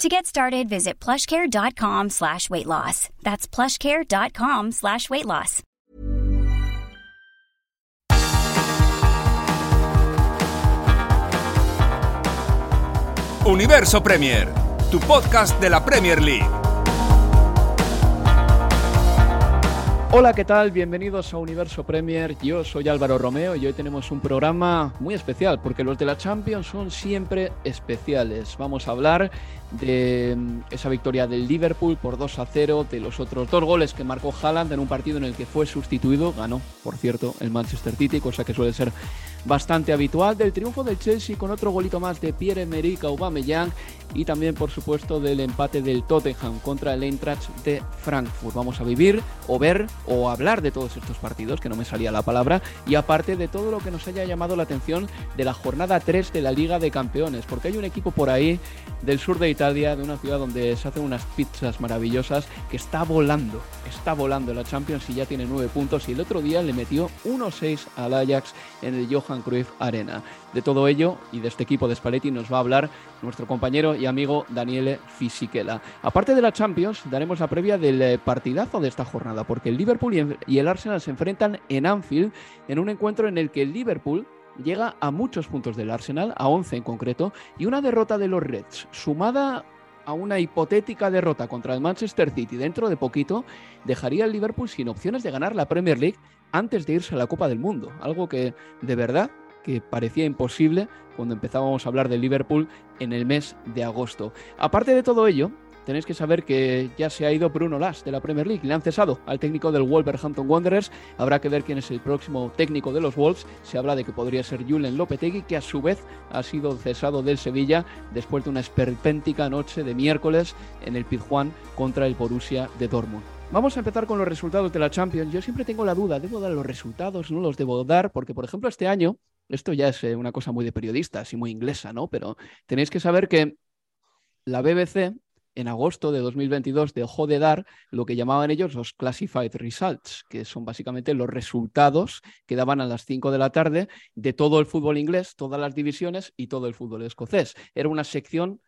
To get started, visit plushcare.com slash weight loss. That's plushcare.com slash weight loss. Universo Premier, tu podcast de la Premier League. Hola, ¿qué tal? Bienvenidos a Universo Premier. Yo soy Álvaro Romeo y hoy tenemos un programa muy especial porque los de la Champions son siempre especiales. Vamos a hablar de mm, esa victoria del Liverpool por 2 a 0, de los otros dos goles que marcó Haaland en un partido en el que fue sustituido, ganó, por cierto, el Manchester City, cosa que suele ser bastante habitual, del triunfo del Chelsea con otro golito más de Pierre-Emerick Aubameyang y también, por supuesto, del empate del Tottenham contra el Eintracht de Frankfurt. Vamos a vivir o ver o hablar de todos estos partidos, que no me salía la palabra, y aparte de todo lo que nos haya llamado la atención de la jornada 3 de la Liga de Campeones, porque hay un equipo por ahí del sur de Italia, de una ciudad donde se hacen unas pizzas maravillosas, que está volando, está volando la Champions y ya tiene 9 puntos, y el otro día le metió 1-6 al Ajax en el Johan Cruyff Arena. De todo ello y de este equipo de Spalletti nos va a hablar nuestro compañero y amigo Daniele Fisichella. Aparte de la Champions, daremos la previa del eh, partidazo de esta jornada, porque el Liverpool y el Arsenal se enfrentan en Anfield en un encuentro en el que el Liverpool llega a muchos puntos del Arsenal, a 11 en concreto, y una derrota de los Reds, sumada a una hipotética derrota contra el Manchester City dentro de poquito, dejaría al Liverpool sin opciones de ganar la Premier League antes de irse a la Copa del Mundo, algo que de verdad que parecía imposible cuando empezábamos a hablar de Liverpool en el mes de agosto. Aparte de todo ello, tenéis que saber que ya se ha ido Bruno Last de la Premier League. Le han cesado al técnico del Wolverhampton Wanderers. Habrá que ver quién es el próximo técnico de los Wolves. Se habla de que podría ser Julen Lopetegui, que a su vez ha sido cesado del Sevilla después de una esperpéntica noche de miércoles en el Pizjuán contra el Borussia de Dortmund. Vamos a empezar con los resultados de la Champions. Yo siempre tengo la duda, ¿debo dar los resultados? ¿No los debo dar? Porque, por ejemplo, este año esto ya es eh, una cosa muy de periodistas y muy inglesa, ¿no? Pero tenéis que saber que la BBC en agosto de 2022 dejó de dar lo que llamaban ellos los classified results, que son básicamente los resultados que daban a las 5 de la tarde de todo el fútbol inglés, todas las divisiones y todo el fútbol escocés. Era una sección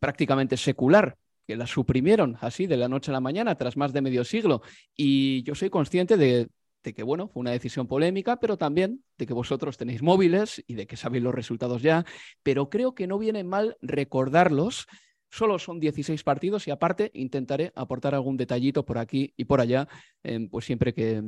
prácticamente secular que la suprimieron así de la noche a la mañana tras más de medio siglo y yo soy consciente de de que, bueno, fue una decisión polémica, pero también de que vosotros tenéis móviles y de que sabéis los resultados ya, pero creo que no viene mal recordarlos. Solo son 16 partidos y aparte intentaré aportar algún detallito por aquí y por allá, em, pues siempre que,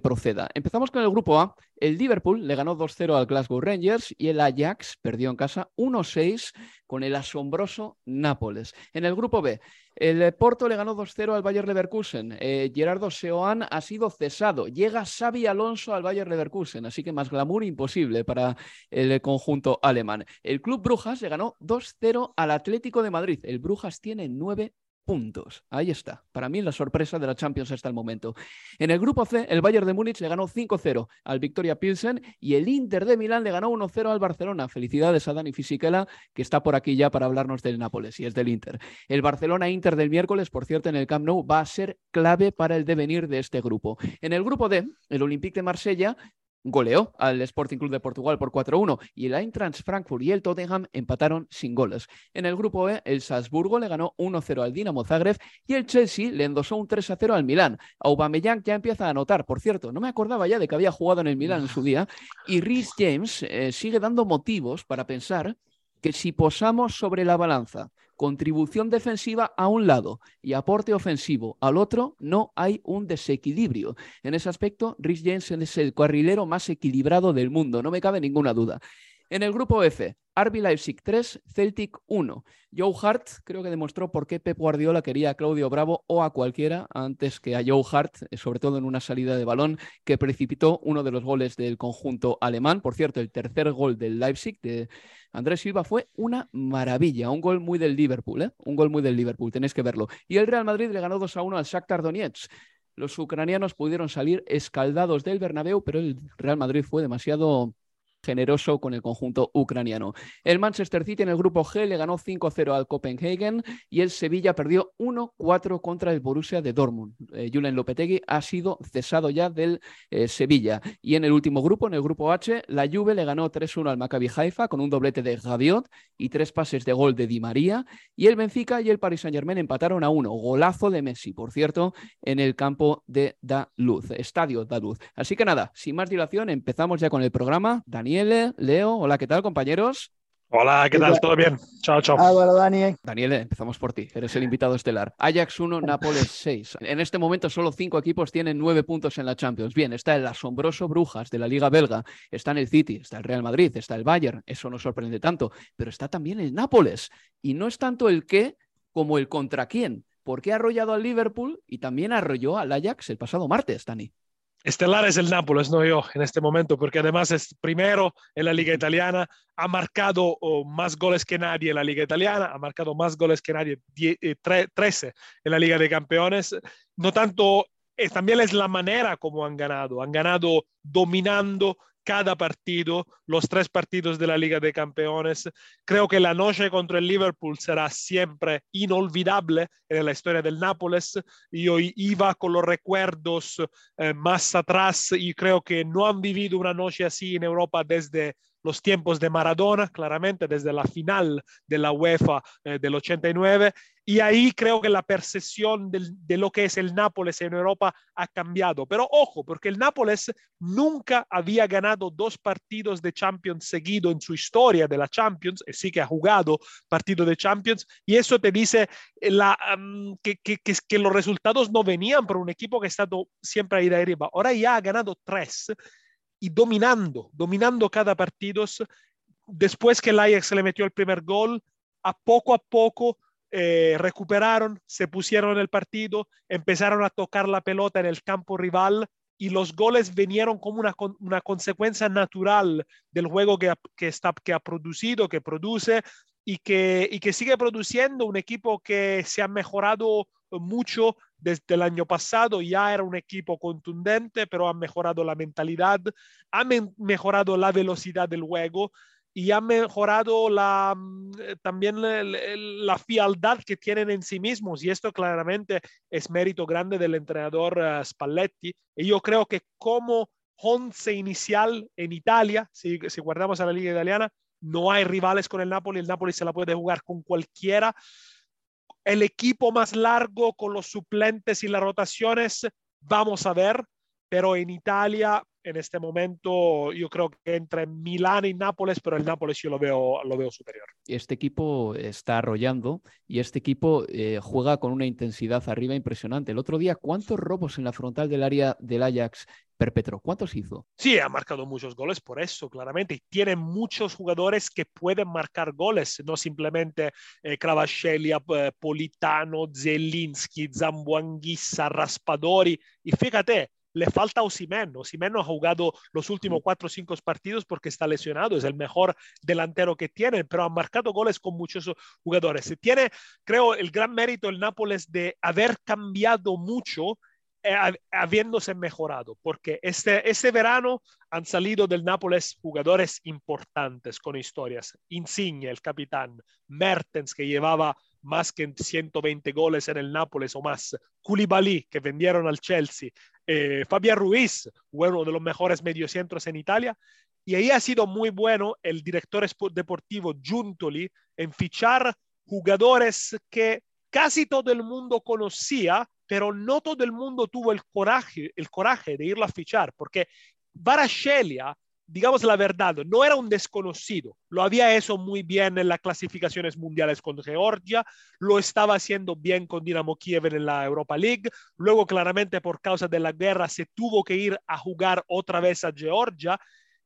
proceda. Empezamos con el grupo A. El Liverpool le ganó 2-0 al Glasgow Rangers y el Ajax perdió en casa 1-6 con el asombroso Nápoles. En el grupo B, el Porto le ganó 2-0 al Bayer Leverkusen. Eh, Gerardo Seoane ha sido cesado. Llega Xavi Alonso al Bayer Leverkusen, así que más glamour imposible para el conjunto alemán. El Club Brujas le ganó 2-0 al Atlético de Madrid. El Brujas tiene 9 puntos. Ahí está. Para mí la sorpresa de la Champions hasta el momento. En el grupo C, el Bayern de Múnich le ganó 5-0 al Victoria Pilsen y el Inter de Milán le ganó 1-0 al Barcelona. Felicidades a Dani Fisichella, que está por aquí ya para hablarnos del Nápoles y es del Inter. El Barcelona-Inter del miércoles, por cierto, en el Camp Nou va a ser clave para el devenir de este grupo. En el grupo D, el Olympique de Marsella goleó al Sporting Club de Portugal por 4-1 y el Eintracht Frankfurt y el Tottenham empataron sin goles. En el grupo E, el Salzburgo le ganó 1-0 al Dinamo Zagreb y el Chelsea le endosó un 3-0 al Milán. Aubameyang ya empieza a anotar, por cierto, no me acordaba ya de que había jugado en el Milán en su día y Rhys James eh, sigue dando motivos para pensar que si posamos sobre la balanza contribución defensiva a un lado y aporte ofensivo al otro, no hay un desequilibrio. En ese aspecto, Rhys James es el carrilero más equilibrado del mundo, no me cabe ninguna duda. En el grupo F, RB Leipzig 3, Celtic 1. Joe Hart creo que demostró por qué Pep Guardiola quería a Claudio Bravo o a cualquiera antes que a Joe Hart, eh, sobre todo en una salida de balón que precipitó uno de los goles del conjunto alemán. Por cierto, el tercer gol del Leipzig de Andrés Silva fue una maravilla, un gol muy del Liverpool, ¿eh? un gol muy del Liverpool, tenéis que verlo. Y el Real Madrid le ganó 2 a 1 al Shakhtar Donetsk. Los ucranianos pudieron salir escaldados del Bernabéu, pero el Real Madrid fue demasiado generoso con el conjunto ucraniano. El Manchester City en el grupo G le ganó 5-0 al Copenhagen y el Sevilla perdió 1-4 contra el Borussia de Dortmund. Eh, Julen Lopetegui ha sido cesado ya del eh, Sevilla. Y en el último grupo, en el grupo H, la Juve le ganó 3-1 al Maccabi Haifa con un doblete de Gaviot y tres pases de gol de Di María. Y el Benfica y el Paris Saint-Germain empataron a uno. Golazo de Messi, por cierto, en el campo de Da Luz, Estadio Da Luz. Así que nada, sin más dilación, empezamos ya con el programa. Daniel Daniele, Leo, hola, ¿qué tal, compañeros? Hola, ¿qué tal? ¿Todo bien? Chao, chao. Álvaro, Dani. Daniele, empezamos por ti. Eres el invitado estelar. Ajax 1, Nápoles 6. En este momento solo cinco equipos tienen nueve puntos en la Champions. Bien, está el asombroso Brujas de la Liga Belga, está en el City, está el Real Madrid, está el Bayern. Eso no sorprende tanto. Pero está también el Nápoles. Y no es tanto el qué como el contra quién. Porque ha arrollado al Liverpool y también arrolló al Ajax el pasado martes, Dani. Estelar es el Nápoles, no yo en este momento, porque además es primero en la Liga Italiana, ha marcado oh, más goles que nadie en la Liga Italiana, ha marcado más goles que nadie, 13 eh, en la Liga de Campeones. No tanto, eh, también es la manera como han ganado, han ganado dominando cada partido, los tres partidos de la Liga de Campeones. Creo que la noche contra el Liverpool será siempre inolvidable en la historia del Nápoles. Yo iba con los recuerdos eh, más atrás y creo que no han vivido una noche así en Europa desde los tiempos de Maradona, claramente desde la final de la UEFA eh, del 89. Y ahí creo que la percepción de lo que es el Nápoles en Europa ha cambiado. Pero ojo, porque el Nápoles nunca había ganado dos partidos de Champions seguido en su historia de la Champions, y sí que ha jugado partidos de Champions, y eso te dice la, que, que, que, los resultados no venían por un equipo que ha estado siempre ahí de arriba. Ahora ya ha ganado tres y dominando, dominando cada partido. Después que el Ajax le metió el primer gol, a poco a poco eh, recuperaron, se pusieron en el partido, empezaron a tocar la pelota en el campo rival y los goles vinieron como una, una consecuencia natural del juego que, que, está, que ha producido, que produce y que, y que sigue produciendo un equipo que se ha mejorado mucho desde el año pasado. Ya era un equipo contundente, pero ha mejorado la mentalidad, ha mejorado la velocidad del juego y ha mejorado la, eh, también la, fialdad que tienen en sí mismos. Y esto claramente es mérito grande del entrenador uh, Spalletti. Y yo creo que como once inicial en Italia, si, si guardamos a la liga italiana, no hay rivales con el Napoli. El Napoli se la puede jugar con cualquiera el equipo más largo con los suplentes y las rotaciones, vamos a ver, pero en Italia en este momento yo creo que entre Milán y Nápoles, pero el Nápoles yo lo veo, lo veo superior. Este equipo está arrollando y este equipo eh, juega con una intensidad arriba impresionante. El otro día, ¿cuántos robos en la frontal del área del Ajax perpetró? ¿Cuántos hizo? Sí, ha marcado muchos goles por eso, claramente. Y tiene muchos jugadores que pueden marcar goles, no simplemente eh, eh Politano, Zelinski, Zambuanguissa, Raspadori. Y fíjate, le falta Osimhen. Osimhen no ha jugado los últimos cuatro o cinco partidos porque está lesionado. Es el mejor delantero que tiene, pero ha marcado goles con muchos jugadores. Tiene, creo, el gran mérito el Nápoles de haber cambiado mucho eh, habiéndose mejorado, porque este, este verano han salido del Nápoles jugadores importantes con historias. Insigne, el capitán, Mertens, que llevaba más que 120 goles en el Nápoles o más, Koulibaly, que vendieron al Chelsea, eh, Fabián Ruiz, uno de los mejores mediocentros en Italia, y ahí ha sido muy bueno el director deportivo Giuntoli en fichar jugadores que casi todo el mundo conocía, pero no todo el mundo tuvo el coraje, el coraje de irlo a fichar, porque Varashelia digamos la verdad, no era un desconocido. Lo había hecho muy bien en las clasificaciones mundiales con Georgia, lo estaba haciendo bien con Dinamo Kiev en la Europa League. Luego, claramente, por causa de la guerra, se tuvo que ir a jugar otra vez a Georgia.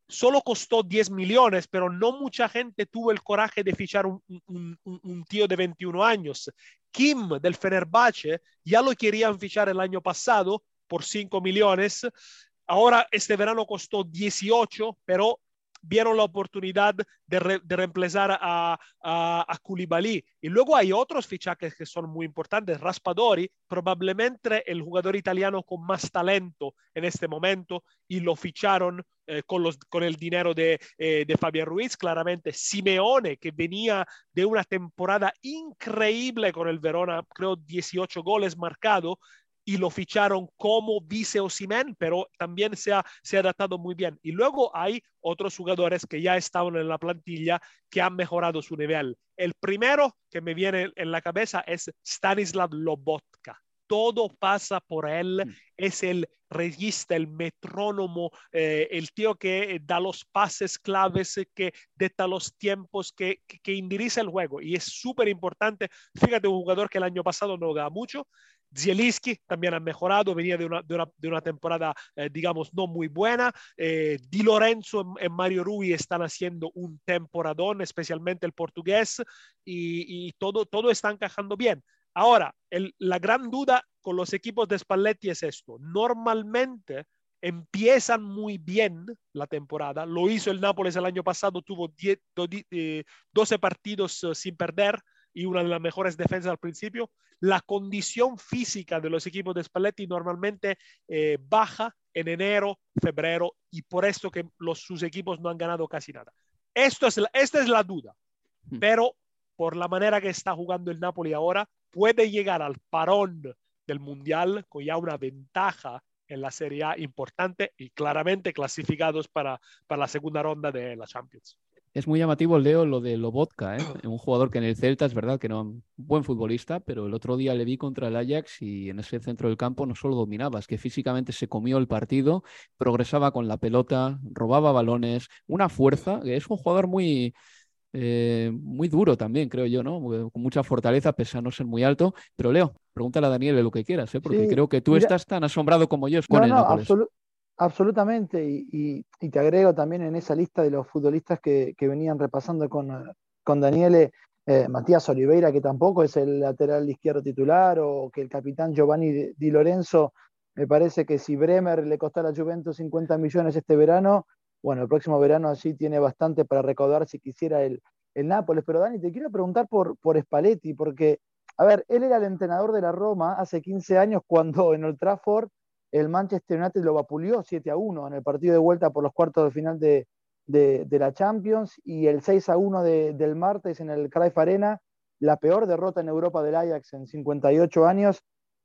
Solo costó 10 millones, pero no mucha gente tuvo el coraje de fichar un, un, tío de 21 años. Kim del Fenerbahce ya lo querían fichar el año pasado por 5 millones Ahora este verano costó 18, pero vieron la oportunidad de, re, de reemplazar a, a. Y luego hay otros fichajes que son muy importantes. Raspadori, probablemente el jugador italiano con más talento en este momento, y lo ficharon eh, con, el dinero de, eh, de Fabián Ruiz. Claramente Simeone, que venía de una temporada increíble con el Verona, creo 18 goles marcados, y lo ficharon como vice Osimen, pero también se ha, se ha adaptado muy bien. Y luego hay otros jugadores que ya estaban en la plantilla que han mejorado su nivel. El primero que me viene en la cabeza es Stanislav Lobotka. Todo pasa por él, mm. es el regista, el metrónomo, eh, el tío que da los pases claves, que deta los tiempos, que, que, que indiriza el juego. Y es súper importante. Fíjate, un jugador que el año pasado no da mucho, Zielinski también ha mejorado, venía de una, de una, temporada, eh, digamos, no muy buena. Eh, Di Lorenzo y Mario Rui están haciendo un temporadón, especialmente el portugués, y, todo, todo está encajando bien. Ahora, la gran duda con los equipos de Spalletti es esto. Normalmente empiezan muy bien la temporada. Lo hizo el Nápoles el año pasado, tuvo 10, 12 partidos eh, sin perder y una de las mejores defensas al principio. La condición física de los equipos de Spalletti normalmente eh, baja en enero, febrero, y por eso que los, sus equipos no han ganado casi nada. Esto es la, esta es la duda, hmm. pero por la manera que está jugando el Napoli ahora, puede llegar al parón del Mundial con ya una ventaja en la Serie A importante y claramente clasificados para, para la segunda ronda de la Champions. Es muy llamativo, Leo, lo de Lobotka, ¿eh? un jugador que en el Celta es verdad que no un buen futbolista, pero el otro día le vi contra el Ajax y en ese centro del campo no solo dominaba, es que físicamente se comió el partido, progresaba con la pelota, robaba balones, una fuerza, que es un jugador muy, eh, muy duro también, creo yo, ¿no? Con mucha fortaleza, pese a no ser muy alto. Pero Leo, pregúntale a Daniel lo que quieras, ¿eh? porque sí, creo que tú mira, estás tan asombrado como yo con no, el no. Absolu absolutamente, y, te agrego también en esa lista de los futbolistas que, venían repasando con, con Daniele, eh, Matías Oliveira, que tampoco es el lateral izquierdo titular, o que el capitán Giovanni Di Lorenzo, me parece que si Bremer le costó a la Juventus 50 millones este verano, bueno, el próximo verano así tiene bastante para recaudar si quisiera el, el Nápoles. Pero Dani, te quiero preguntar por, por Spalletti, porque, a ver, él era el entrenador de la Roma hace 15 años cuando en Old Trafford el Manchester United lo vapuleó 7 a 1 en el partido de vuelta por los cuartos de final de, de, la Champions y el 6 a 1 de, del martes en el Cruyff Arena, la peor derrota en Europa del Ajax en 58 años,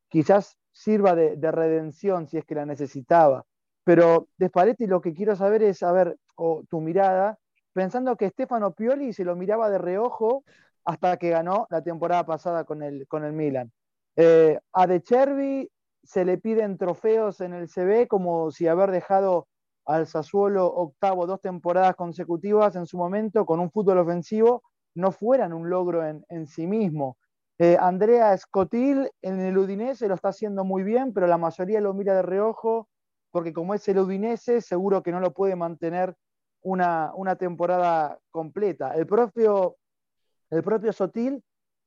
quizás sirva de, de redención si es que la necesitaba. Pero de Spalletti lo que quiero saber es, a ver, tu mirada, pensando que Stefano Pioli se lo miraba de reojo hasta que ganó la temporada pasada con el, con el Milan. Eh, a De Chervi se le piden trofeos en el CB como si haber dejado al Sassuolo octavo dos temporadas consecutivas en su momento con un fútbol ofensivo no fueran un logro en, sí mismo. Eh, Andrea Scottil en el Udinese lo está haciendo muy bien, pero la mayoría lo mira de reojo porque como es el Udinese, seguro que no lo puede mantener una, una temporada completa. El propio, el propio Sotil,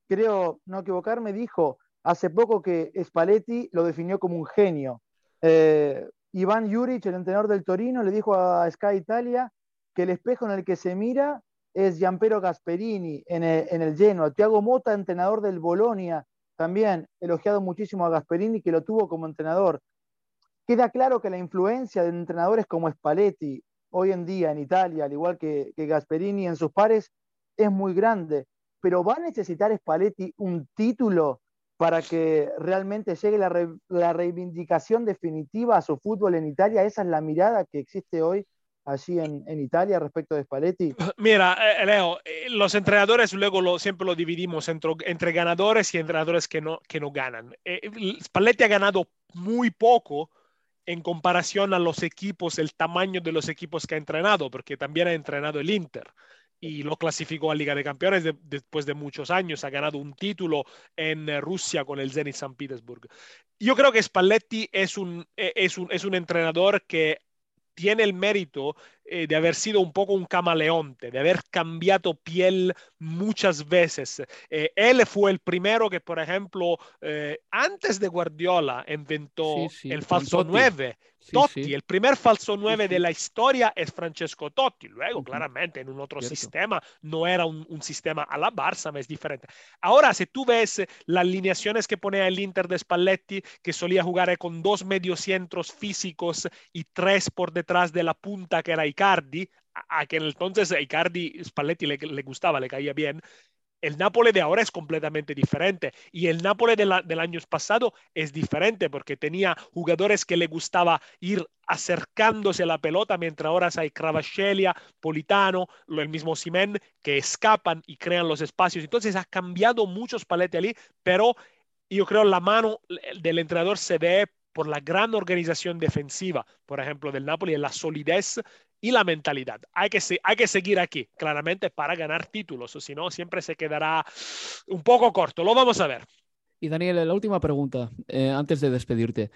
creo no equivocarme, dijo hace poco que Spalletti lo definió como un genio. Eh, Iván Juric, el entrenador del Torino, le dijo a Sky Italia que el espejo en el que se mira es Gianpero Gasperini en el, en el Genoa. Tiago Mota, entrenador del Bolonia, también elogiado muchísimo a Gasperini, que lo tuvo como entrenador. Queda claro que la influencia de entrenadores como Spalletti hoy en día en Italia, al igual que, que Gasperini en sus pares, es muy grande. Pero ¿va a necesitar Spalletti un título para que realmente llegue la, re, la, reivindicación definitiva a su fútbol en Italia? Esa es la mirada que existe hoy allí en, en Italia respecto de Spalletti. Mira, eh, Leo, eh, los entrenadores luego lo, siempre lo dividimos entre, entre, ganadores y entrenadores que no, que no ganan. Eh, Spalletti ha ganado muy poco en comparación a los equipos, el tamaño de los equipos que ha entrenado, porque también ha entrenado el Inter y lo clasificó a Liga de Campeones después de muchos años. Ha ganado un título en eh, Rusia con el Zenit San Petersburg. Yo creo que Spalletti es un, e, es un, es un entrenador que tiene el mérito eh, de haber sido un poco un camaleonte, de haber cambiado piel muchas veces. Eh, él fue el primero que, por ejemplo, antes de Guardiola inventó el falso 9 Totti, el primer falso 9 de la historia es Francesco Totti. Luego, claramente, en un otro sistema, no era un, sistema a la Barça, es diferente. Ahora, si tú ves las alineaciones que ponía el Inter de Spalletti, que solía jugar con dos mediocentros físicos y tres por detrás de la punta, que era Icardi, a, que entonces Icardi, Spalletti le, gustaba, le caía bien, el Nápoles de ahora es completamente diferente y el Nápoles del año pasado es diferente porque tenía jugadores que le gustaba ir acercándose a la pelota, mientras ahora hay Cravascelia, Politano, el mismo Simen, que escapan y crean los espacios. Entonces ha cambiado muchos paletes allí, pero yo creo la mano del entrenador se ve por la gran organización defensiva, por ejemplo, del Napoli, la solidez y la mentalidad. Hay que, hay que seguir aquí, claramente, para ganar títulos, o si no, siempre se quedará un poco corto. Lo vamos a ver. Y Daniel, la última pregunta, eh, antes de despedirte.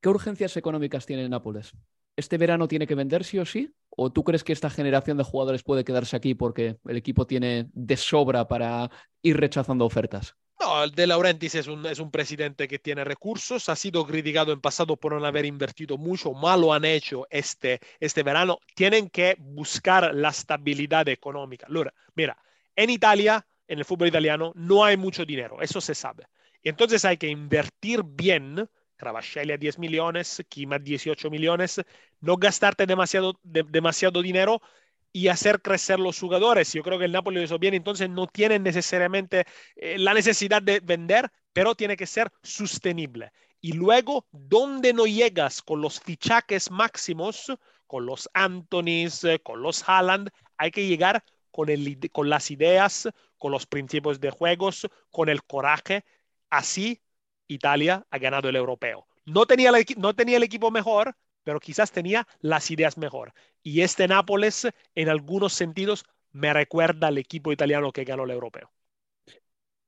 ¿Qué urgencias económicas tiene Nápoles? ¿Este verano tiene que vender sí o sí? ¿O tú crees que esta generación de jugadores puede quedarse aquí porque el equipo tiene de sobra para ir rechazando ofertas? No, De Laurentiis es un, es un presidente que tiene recursos, ha sido criticado en pasado por no haber invertido mucho, mal lo han hecho este, este verano. Tienen que buscar la estabilidad económica. mira, en Italia, en el fútbol italiano, no hay mucho dinero, eso se sabe. Y entonces hay que invertir bien. Cravascelli a 10 millones, Kima 18 millones, no gastarte demasiado, demasiado dinero y hacer crecer los jugadores. Yo creo que el Napoli lo hizo bien, entonces no tienen necesariamente eh, la necesidad de vender, pero tiene que ser sostenible. Y luego, donde no llegas con los fichajes máximos, con los Antonis, eh, con los Haaland, hay que llegar con, el, con las ideas, con los principios de juegos, con el coraje. Así, Italia ha ganado el europeo. No tenía no tenía el equipo mejor, pero quizás tenía las ideas mejor. Y este Nápoles, en algunos sentidos, me recuerda al equipo italiano que ganó el europeo.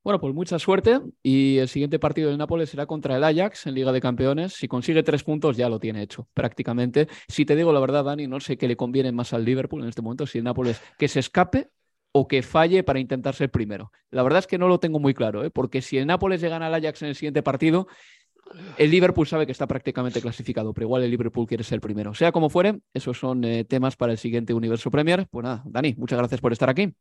Bueno, pues mucha suerte y el siguiente partido del Nápoles será contra el Ajax en Liga de Campeones. Si consigue tres puntos ya lo tiene hecho prácticamente. Si te digo la verdad, Dani, no sé qué le conviene más al Liverpool en este momento, si el Nápoles que se escape o que falle para intentar ser primero. La verdad es que no lo tengo muy claro, ¿eh? porque si el Nápoles le gana al Ajax en el siguiente partido, el Liverpool sabe que está prácticamente clasificado, pero igual el Liverpool quiere ser el primero. Sea como fuere, esos son eh, temas para el siguiente Universo Premier. Pues nada, Dani, muchas gracias por estar aquí.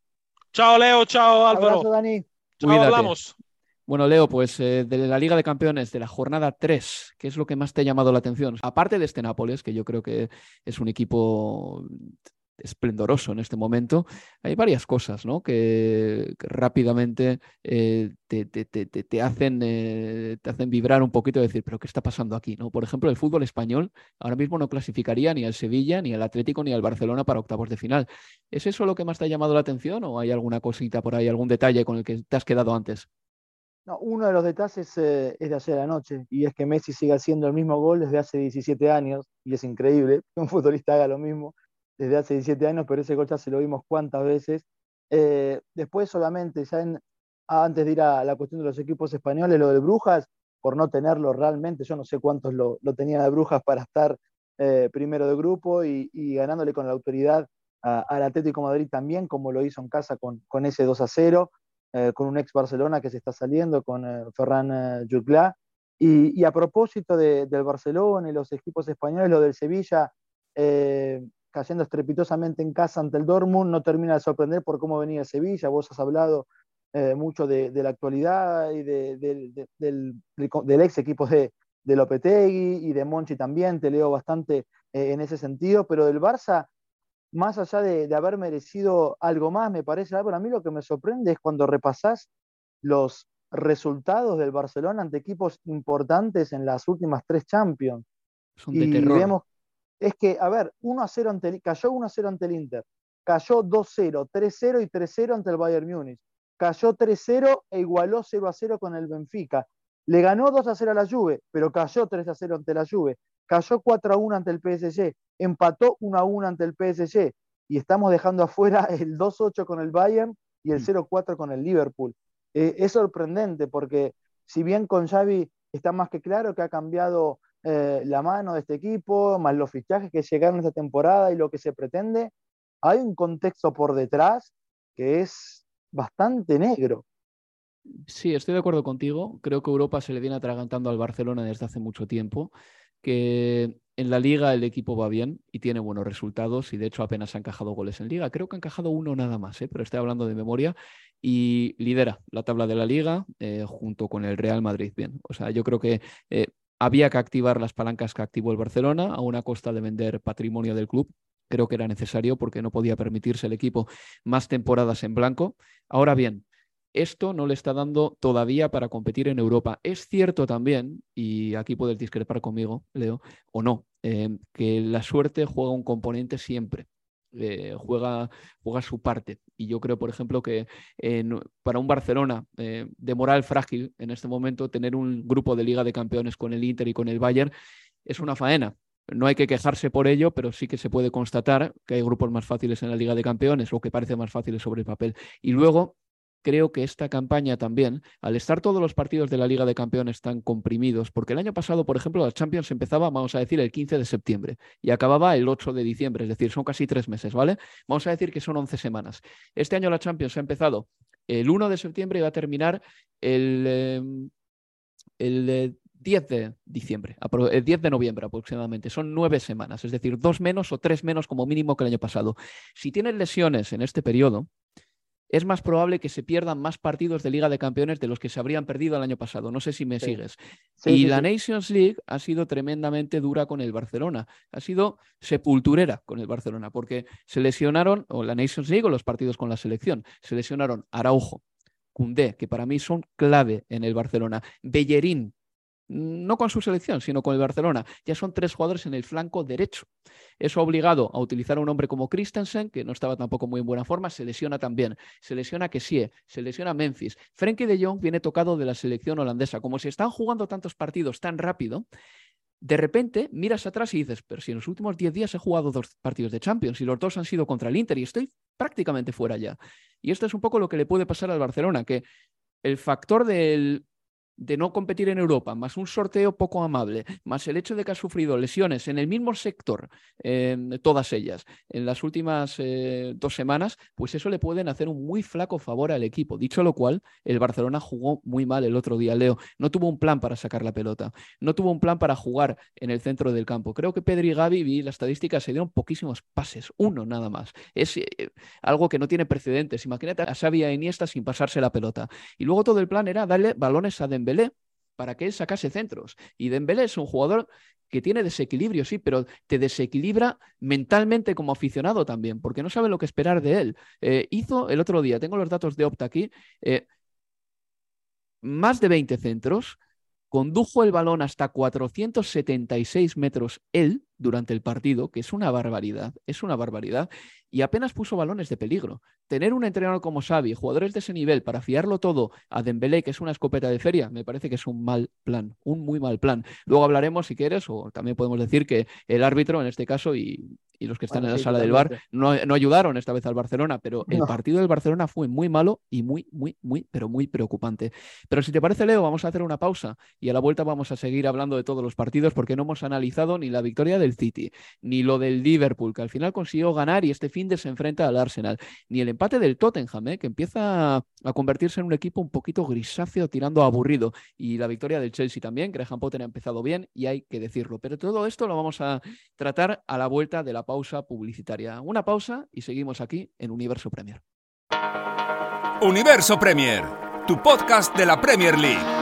Chao, Leo. Chao, Álvaro. Dani. Chao, hablamos. Bueno, Leo, pues eh, de la Liga de Campeones de la jornada 3, ¿qué es lo que más te ha llamado la atención? Aparte de este Nápoles, que yo creo que es un equipo esplendoroso en este momento, hay varias cosas ¿no? que, rápidamente eh, te, te, te, te, hacen, eh, te hacen vibrar un poquito y decir, pero ¿qué está pasando aquí? ¿no? Por ejemplo, el fútbol español ahora mismo no clasificaría ni al Sevilla, ni al Atlético, ni al Barcelona para octavos de final. ¿Es eso lo que más te ha llamado la atención o hay alguna cosita por ahí, algún detalle con el que te has quedado antes? No, uno de los detalles eh, es de ayer anoche, y es que Messi sigue haciendo el mismo gol desde hace 17 años, y es increíble que un futbolista haga lo mismo desde hace 17 años, pero ese gol ya se lo vimos cuántas veces. Eh, después solamente, ya antes de ir a la cuestión de los equipos españoles, lo de Brujas, por no tenerlo realmente, yo no sé cuántos lo, lo tenían de Brujas para estar eh, primero de grupo y, ganándole con la autoridad al Atlético Madrid también, como lo hizo en casa con, ese 2 a 0, eh, con un ex Barcelona que se está saliendo, con Ferran Juclá. Y, y, a propósito del Barcelona y los equipos españoles, lo del Sevilla, cayendo estrepitosamente en casa ante el Dortmund, no termina de sorprender por cómo venía Sevilla, vos has hablado eh, mucho de, la actualidad y del, ex equipo de, de Lopetegui y de Monchi también, te leo bastante eh, en ese sentido, pero del Barça, más allá de, haber merecido algo más, me parece, a mí lo que me sorprende es cuando repasás los resultados del Barcelona ante equipos importantes en las últimas tres Champions. Son de y terror es que, a ver, 1 a 0 ante, cayó 1 a 0 ante el Inter, cayó 2-0, 3-0 y 3-0 ante el Bayern Múnich, cayó 3-0 e igualó 0 a 0 con el Benfica. Le ganó 2 a 0 a la Juve, pero cayó 3 a 0 ante la Juve. cayó 4 a 1 ante el PSG, empató 1 a 1 ante el PSG y estamos dejando afuera el 2-8 con el Bayern y el 0-4 mm. con el Liverpool. Eh, es sorprendente porque si bien con Xavi está más que claro que ha cambiado eh, la mano de este equipo, más los fichajes que llegaron esta temporada y lo que se pretende, hay un contexto por detrás que es bastante negro. Sí, estoy de acuerdo contigo. Creo que Europa se le viene atragantando al Barcelona desde hace mucho tiempo, que en la liga el equipo va bien y tiene buenos resultados y de hecho apenas ha encajado goles en liga. Creo que ha encajado uno nada más, ¿eh? pero estoy hablando de memoria y lidera la tabla de la liga eh, junto con el Real Madrid. Bien, o sea, yo creo que había que activar las palancas que activó el Barcelona a una costa de vender patrimonio del club. Creo que era necesario porque no podía permitirse el equipo más temporadas en blanco. Ahora bien, esto no le está dando todavía para competir en Europa. Es cierto también, y aquí puedes discrepar conmigo, Leo, o no, eh, que la suerte juega un componente siempre. Eh, juega, juega su parte. Y yo creo, por ejemplo, que para un Barcelona eh, de moral frágil en este momento, tener un grupo de Liga de Campeones con el Inter y con el Bayern es una faena. No hay que quejarse por ello, pero sí que se puede constatar que hay grupos más fáciles en la Liga de Campeones o que parecen más fáciles sobre el papel. Y luego creo que esta campaña también, al estar todos los partidos de la Liga de Campeones tan comprimidos, porque el año pasado, por ejemplo, la Champions empezaba, vamos a decir, el 15 de septiembre y acababa el 8 de diciembre, es decir, son casi tres meses, ¿vale? Vamos a decir que son 11 semanas. Este año la Champions ha empezado el 1 de septiembre y va a terminar el, em, el 10 de diciembre, el 10 de noviembre aproximadamente. Son nueve semanas, es decir, dos menos o tres menos como mínimo que el año pasado. Si tienes lesiones en este periodo, es más probable que se pierdan más partidos de Liga de Campeones de los que se habrían perdido el año pasado. No sé si me sigues. y la Nations League ha sido tremendamente dura con el Barcelona. Ha sido sepulturera con el Barcelona, porque se lesionaron, o la Nations League o los partidos con la selección, se lesionaron Araujo, Cundé, que para mí son clave en el Barcelona, Bellerín, no con su selección, sino con el Barcelona. Ya son tres jugadores en el flanco derecho. Eso ha obligado a utilizar a un hombre como Christensen, que no estaba tampoco muy en buena forma, se lesiona también. Se lesiona Kessie, se lesiona Memphis. Frenkie de Jong viene tocado de la selección holandesa. Como se están jugando tantos partidos tan rápido, de repente miras atrás y dices, pero si en los últimos 10 días he jugado dos partidos de Champions y los dos han sido contra el Inter y estoy prácticamente fuera ya. Y esto es un poco lo que le puede pasar al Barcelona, que el factor del de no competir en Europa, más un sorteo poco amable, más el hecho de que ha sufrido lesiones en el mismo sector, todas ellas, en las últimas eh, dos semanas, pues eso le pueden hacer un muy flaco favor al equipo. Dicho lo cual, el Barcelona jugó muy mal el otro día, Leo. No tuvo un plan para sacar la pelota, no tuvo un plan para jugar en el centro del campo. Creo que Pedri y Gavi, vi las estadísticas, se dieron poquísimos pases, uno nada más. Es eh, algo que no tiene precedentes. Imagínate a Xavi e Iniesta sin pasarse la pelota. Y luego todo el plan era darle balones a Dembélé para que él sacase centros. Y Dembélé es un jugador que tiene desequilibrio, sí, pero te desequilibra mentalmente como aficionado también, porque no sabe lo que esperar de él. Eh, hizo el otro día, tengo los datos de Opta aquí, eh, más de 20 centros, condujo el balón hasta 476 metros él durante el partido, que es una barbaridad, es una barbaridad, y apenas puso balones de peligro. Tener un entrenador como Xavi, jugadores de ese nivel, para fiarlo todo a Dembélé, que es una escopeta de feria, me parece que es un mal plan, un muy mal plan. Luego hablaremos, si quieres, o también podemos decir que el árbitro, en este caso, y, los que están en la sala del bar, no, ayudaron esta vez al Barcelona, pero el partido del Barcelona fue muy malo y muy, muy, muy, pero muy preocupante. Pero si te parece, Leo, vamos a hacer una pausa y a la vuelta vamos a seguir hablando de todos los partidos porque no hemos analizado ni la victoria del City, ni lo del Liverpool, que al final consiguió ganar y este fin de se enfrenta al Arsenal, ni el empate del Tottenham, ¿eh? que empieza a convertirse en un equipo un poquito grisáceo, tirando aburrido, y la victoria del Chelsea también. Graham Potter ha empezado bien y hay que decirlo. Pero todo esto lo vamos a tratar a la vuelta de la pausa publicitaria. Una pausa y seguimos aquí en Universo Premier. Universo Premier, tu podcast de la Premier League.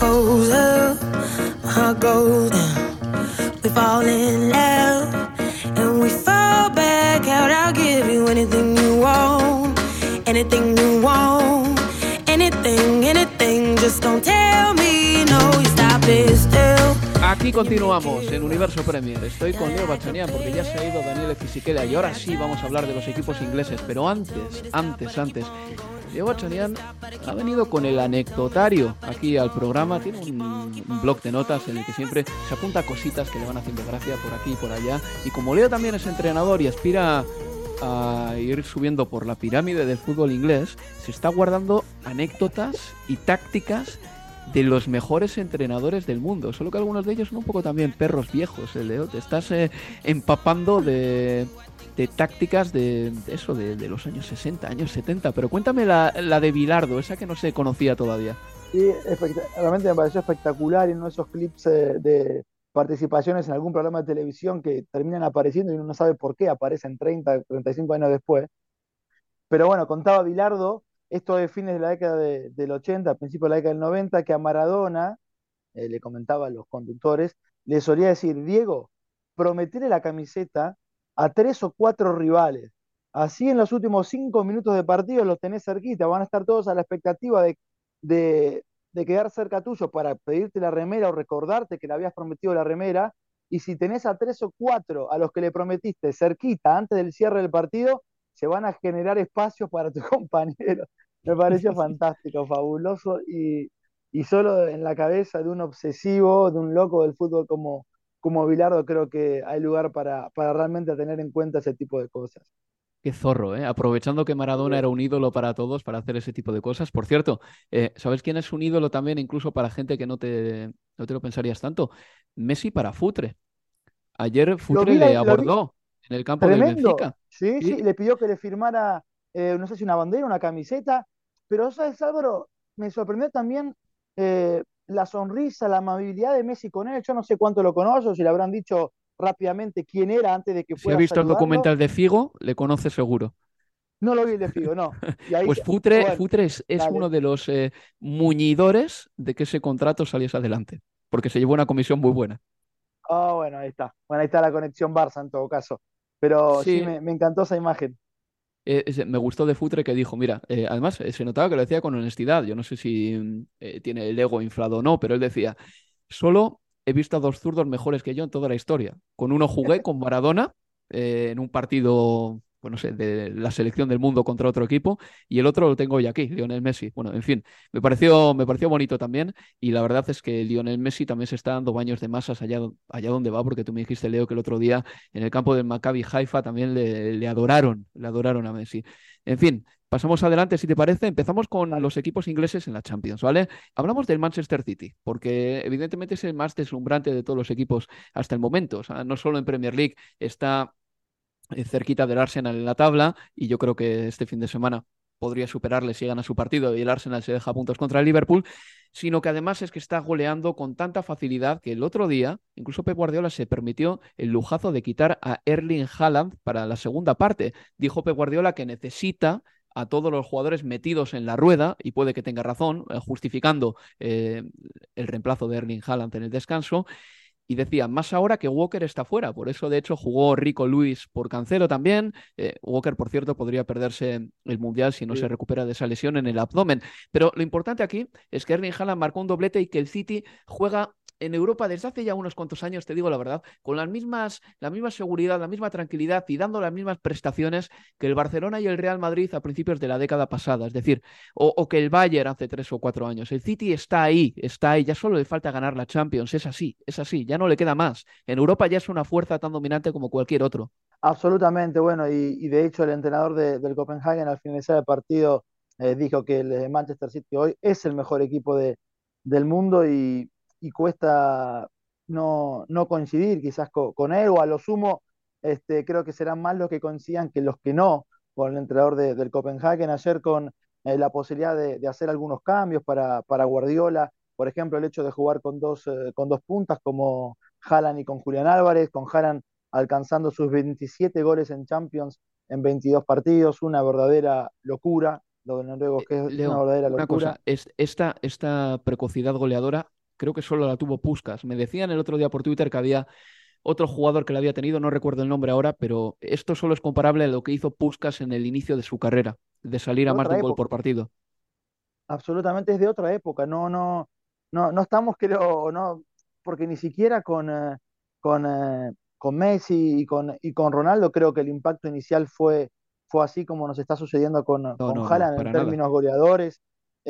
We fall in love and we fall back. I'll give you anything you want, anything you want, anything, you. Aquí continuamos en Universo Premier. Estoy con Leo Bachanian porque ya se ha ido Daniel Fisichella y ahora sí vamos a hablar de los equipos ingleses. Pero antes, antes, antes, Leo Bachanian ha venido con el anecdotario aquí al programa. Tiene un, blog de notas en el que siempre se apunta cositas que le van haciendo gracia por aquí y por allá. Y como Leo también es entrenador y aspira a ir subiendo por la pirámide del fútbol inglés, se está guardando anécdotas y tácticas de los mejores entrenadores del mundo. Solo que algunos de ellos son un poco también perros viejos, el Leo. Te estás eh, empapando de, de tácticas de, eso, de, los años 60, años 70. Pero cuéntame la, la de Bilardo, esa que no se conocía todavía. Sí, realmente me pareció espectacular y uno de esos clips eh, de participaciones en algún programa de televisión que terminan apareciendo y uno no sabe por qué aparecen 30, 35 años después. Pero bueno, contaba Bilardo, esto de fines de la década de- del 80, principios de la década del 90, que a Maradona, eh, le comentaba a los conductores, le solía decir, Diego, prometele la camiseta a tres o cuatro rivales. Así en los últimos cinco minutos de partido los tenés cerquita, van a estar todos a la expectativa de, de, de quedar cerca tuyo para pedirte la remera o recordarte que le habías prometido la remera. Y si tenés a tres o cuatro a los que le prometiste cerquita antes del cierre del partido, se van a generar espacios para tu compañero. Me pareció fantástico, fabuloso y, y solo en la cabeza de un obsesivo, de un loco del fútbol como, como Bilardo, creo que hay lugar para, para realmente tener en cuenta ese tipo de cosas. Qué zorro, ¿eh? Aprovechando que Maradona era un ídolo para todos para hacer ese tipo de cosas. Por cierto, eh, ¿sabes quién es un ídolo también incluso para gente que no te, no te lo pensarías tanto? Messi para Futre. Ayer Futre vi, le abordó en el campo del. Benfica. Sí, Sí. sí, le pidió que le firmara, eh, no sé si una bandera, una camiseta, pero sabes, Álvaro, me sorprendió también eh, la sonrisa, la amabilidad de Messi con él. Yo no sé cuánto lo conozco, si le habrán dicho rápidamente quién era antes de que Si ha fuera visto el documental de Figo, le conoce seguro. No lo vi el de Figo, no. Y ahí, Pues Futre, bueno, Futre es, es uno de los eh, muñidores de que ese contrato saliese adelante, porque se llevó una comisión muy buena. Ah, bueno, ahí está. Bueno, ahí está la conexión Barça en todo caso. Pero sí, Sí. me, me encantó esa imagen. Eh, me gustó de Futre que dijo, mira, eh, además eh, se notaba que lo decía con honestidad, yo no sé si mm, eh, tiene el ego inflado o no, pero él decía, solo he visto a dos zurdos mejores que yo en toda la historia. Con uno jugué con Maradona en un partido, pues no sé, de la selección del mundo contra otro equipo, y el otro lo tengo hoy aquí, Lionel Messi. Bueno, en fin, me pareció, me pareció bonito también, y la verdad es que Lionel Messi también se está dando baños de masas allá, allá donde va, porque tú me dijiste, Leo, que el otro día en el campo del Maccabi Haifa también le, le adoraron, le adoraron a Messi. En fin, pasamos adelante, si te parece. Empezamos con los equipos ingleses en la Champions, ¿vale? Hablamos del Manchester City, porque evidentemente es el más deslumbrante de todos los equipos hasta el momento. O sea, no solo en Premier League está cerquita del Arsenal en la tabla, y yo creo que este fin de semana podría superarle si gana su partido y el Arsenal se deja puntos contra el Liverpool, sino que además es que está goleando con tanta facilidad que el otro día, incluso Pep Guardiola se permitió el lujazo de quitar a Erling Haaland para la segunda parte. Dijo Pep Guardiola que necesita a todos los jugadores metidos en la rueda, y puede que tenga razón, eh, justificando eh, el reemplazo de Erling Haaland en el descanso, y decía, más ahora que Walker está fuera. Por eso, de hecho, jugó Rico Luis por Cancelo también. Eh, Walker, por cierto, podría perderse el Mundial si no se recupera de esa lesión en el abdomen. Pero lo importante aquí es que Erling Haaland marcó un doblete y que el City juega en Europa desde hace ya unos cuantos años, te digo la verdad, con las mismas, la misma seguridad, la misma tranquilidad y dando las mismas prestaciones que el Barcelona y el Real Madrid a principios de la década pasada. Es decir, o, que el Bayern hace tres o cuatro años. El City está ahí, está ahí, ya solo le falta ganar la Champions. Es así, es así, ya no le queda más. En Europa ya es una fuerza tan dominante como cualquier otro. Absolutamente, bueno, y, de hecho el entrenador del Copenhagen al finalizar el partido eh, dijo que el Manchester City hoy es el mejor equipo de, del mundo y, y cuesta no, no coincidir quizás con, él o a lo sumo este, creo que serán más los que coincidan que los que no con el entrenador del Copenhagen ayer con eh, la posibilidad de, hacer algunos cambios para, para, Guardiola, por ejemplo el hecho de jugar con dos, eh, con dos puntas como Haaland y con Julián Álvarez, con Haaland alcanzando sus 27 goles en Champions en 22 partidos, una verdadera locura, lo de noruego que es una verdadera locura. es, esta, esta precocidad goleadora creo que solo la tuvo Puskas. Me decían el otro día por Twitter que había otro jugador que la había tenido, no recuerdo el nombre ahora, pero esto solo es comparable a lo que hizo Puskas en el inicio de su carrera, de salir a más de un gol por partido. Absolutamente es de otra época, no, no, no, no estamos, creo, no, porque ni siquiera con, eh, con, eh, con Messi y con, y con Ronaldo creo que el impacto inicial fue, fue así como nos está sucediendo con, con Haaland en términos goleadores.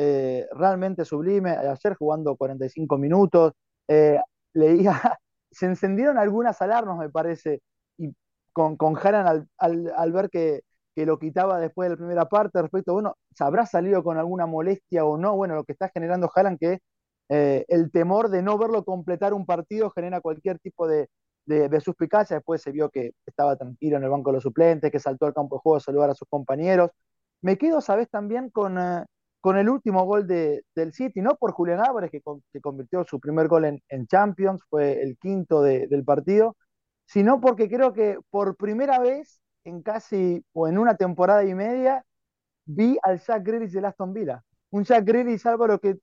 Eh, realmente sublime. Ayer jugando 45 minutos, eh, leía, se encendieron algunas alarmas, me parece, y con, con Haran al, ver que, lo quitaba después de la primera parte, respecto, bueno, ¿se habrá salido con alguna molestia o no? Bueno, lo que está generando Haran que eh, el temor de no verlo completar un partido genera cualquier tipo de, de, suspicacia. Después se vio que estaba tranquilo en el banco de los suplentes, que saltó al campo de juego a saludar a sus compañeros. Me quedo, ¿sabes? También con, con el último gol de, del City, no por Julián Álvarez, que, convirtió su primer gol en, Champions, fue el quinto del partido, sino porque creo que por primera vez en casi o en una temporada y media vi al Jack Grealish de Aston Villa. Un Jack Grealish, Álvaro, que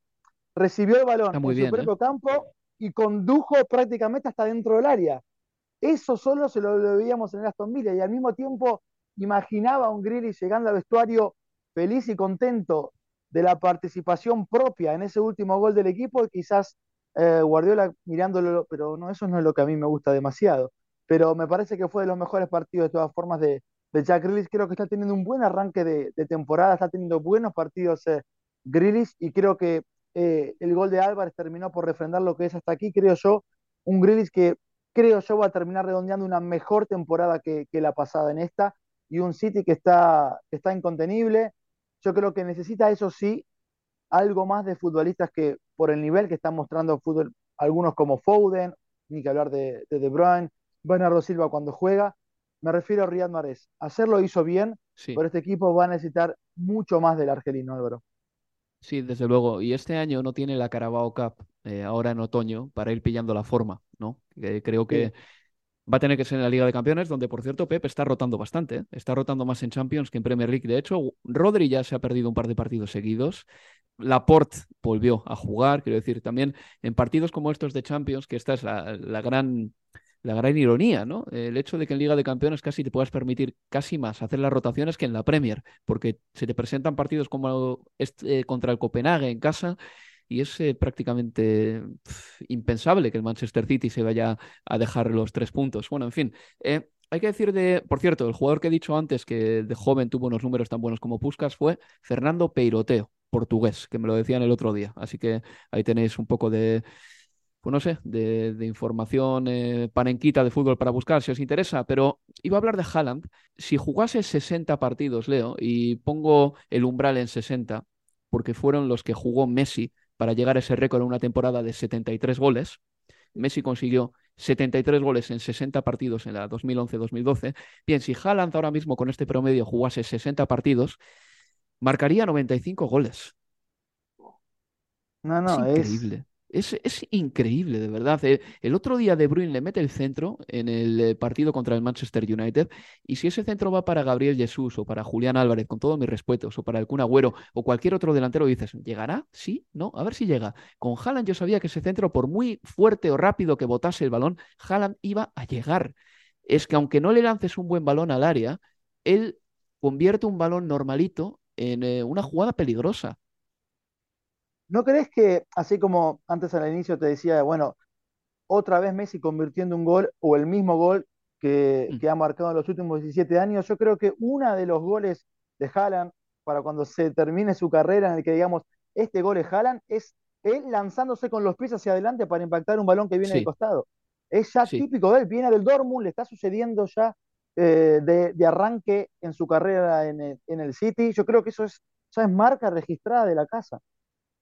recibió el balón en su propio ¿eh? campo y condujo prácticamente hasta dentro del área. Eso solo se lo, veíamos en el Aston Villa y al mismo tiempo imaginaba a un Grealish llegando al vestuario feliz y contento de la participación propia en ese último gol del equipo, quizás eh, Guardiola mirándolo, pero no, eso no es lo que a mí me gusta demasiado. Pero me parece que fue de los mejores partidos de todas formas de, Jack Grealish. Creo que está teniendo un buen arranque de, temporada, está teniendo buenos partidos eh, y creo que eh, el gol de Álvarez terminó por refrendar lo que es hasta aquí, creo yo, un Grealish que creo yo va a terminar redondeando una mejor temporada que, la pasada en esta y un City que está, que está incontenible, yo creo que necesita, eso sí, algo más de futbolistas que por el nivel que están mostrando fútbol, algunos como Foden, ni que hablar de, de, Bruyne, Bernardo Silva cuando juega. Me refiero a Riyad Mahrez. Hacerlo hizo bien, pero este equipo va a necesitar mucho más del argelino, Álvaro. Sí, desde luego. Y este año no tiene la Carabao Cup, eh, ahora en otoño, para ir pillando la forma, ¿no? creo que Va a tener que ser en la Liga de Campeones, donde por cierto Pep está rotando bastante. ¿eh? Está rotando más en Champions que en Premier League. De hecho, Rodri ya se ha perdido un par de partidos seguidos. Laporte volvió a jugar, quiero decir, también en partidos como estos de Champions, que esta es la, gran la gran ironía, ¿no? El hecho de que en Liga de Campeones casi te puedas permitir casi más hacer las rotaciones que en la Premier, porque se te presentan partidos como este, contra el Copenhague en casa y es eh, prácticamente impensable que el Manchester City se vaya a dejar los tres puntos. Bueno, en fin. Eh, hay que decir de, por cierto, el jugador que he dicho antes que de joven tuvo unos números tan buenos como Puskas fue Fernando Peiroteo, portugués, que me lo decían el otro día. Así que ahí tenéis un poco de, pues no sé, de, información eh, panenquita de fútbol para buscar si os interesa, pero iba a hablar de Haaland. Si jugase 60 partidos, Leo, y pongo el umbral en 60, porque fueron los que jugó Messi para llegar a ese récord en una temporada de 73 goles. Messi consiguió 73 goles en 60 partidos en la 2011-2012. Bien, si Haaland ahora mismo con este promedio jugase 60 partidos, marcaría 95 goles. No, no, es increíble. Es, es increíble, de verdad. El, el otro día De Bruyne le mete el centro en el eh, partido contra el Manchester United y si ese centro va para Gabriel Jesús o para Julián Álvarez, con todos mis respetos, o para el Kun Agüero o cualquier otro delantero, dices, ¿llegará? ¿Sí? ¿No? A ver si llega. Con Haaland yo sabía que ese centro, por muy fuerte o rápido que botase el balón, Haaland iba a llegar. Es que aunque no le lances un buen balón al área, él convierte un balón normalito en eh, una jugada peligrosa. ¿No crees que, así como antes al inicio te decía, bueno, otra vez Messi convirtiendo un gol o el mismo gol que, Mm. que ha marcado en los últimos 17 años, yo creo que uno de los goles de Haaland para cuando se termine su carrera en el que digamos, este gol es Haaland, es él lanzándose con los pies hacia adelante para impactar un balón que viene de Sí, costado. Es ya sí. típico de él, viene del Dortmund, le está sucediendo ya eh, de, de arranque en su carrera en el, en el City. Yo creo que eso es, ya es marca registrada de la casa.